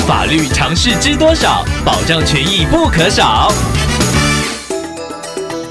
法律常识知多少？保障权益不可少。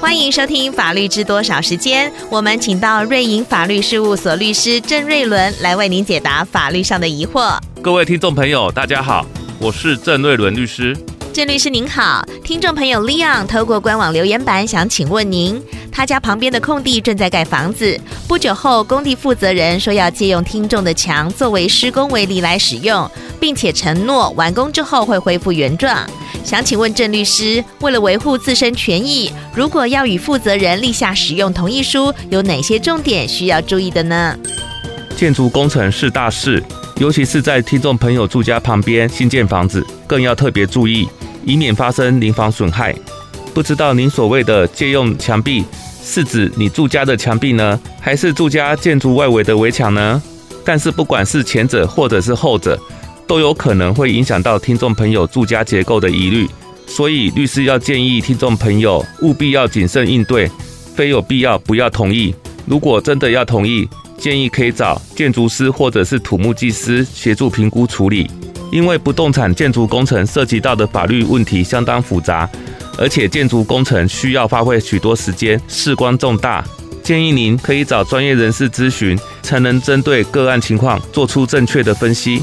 欢迎收听《法律知多少》时间，我们请到瑞银法律事务所律师郑瑞伦来为您解答法律上的疑惑。各位听众朋友，大家好，我是郑瑞伦律师。郑律师您好，听众朋友 Leon 透过官网留言板想请问您，他家旁边的空地正在盖房子，不久后工地负责人说要借用听众的墙作为施工围篱来使用，并且承诺完工之后会恢复原状。想请问郑律师，为了维护自身权益，如果要与负责人立下使用同意书，有哪些重点需要注意的呢？建筑工程是大事，尤其是在听众朋友住家旁边新建房子，更要特别注意。以免发生邻房损害。不知道您所谓的借用墙壁，是指你住家的墙壁呢，还是住家建筑外围的围墙呢？但是不管是前者或者是后者，都有可能会影响到听众朋友住家结构的疑虑。所以律师要建议听众朋友务必要谨慎应对，非有必要不要同意。如果真的要同意，建议可以找建筑师或者是土木技师协助评估处理。因为不动产建筑工程涉及到的法律问题相当复杂，而且建筑工程需要花费许多时间，事关重大，建议您可以找专业人士咨询，才能针对个案情况做出正确的分析。